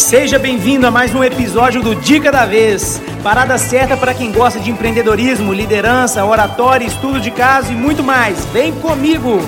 Seja bem-vindo a mais um episódio do Dica da Vez. Parada certa para quem gosta de empreendedorismo, liderança, oratória, estudo de caso e muito mais. Vem comigo!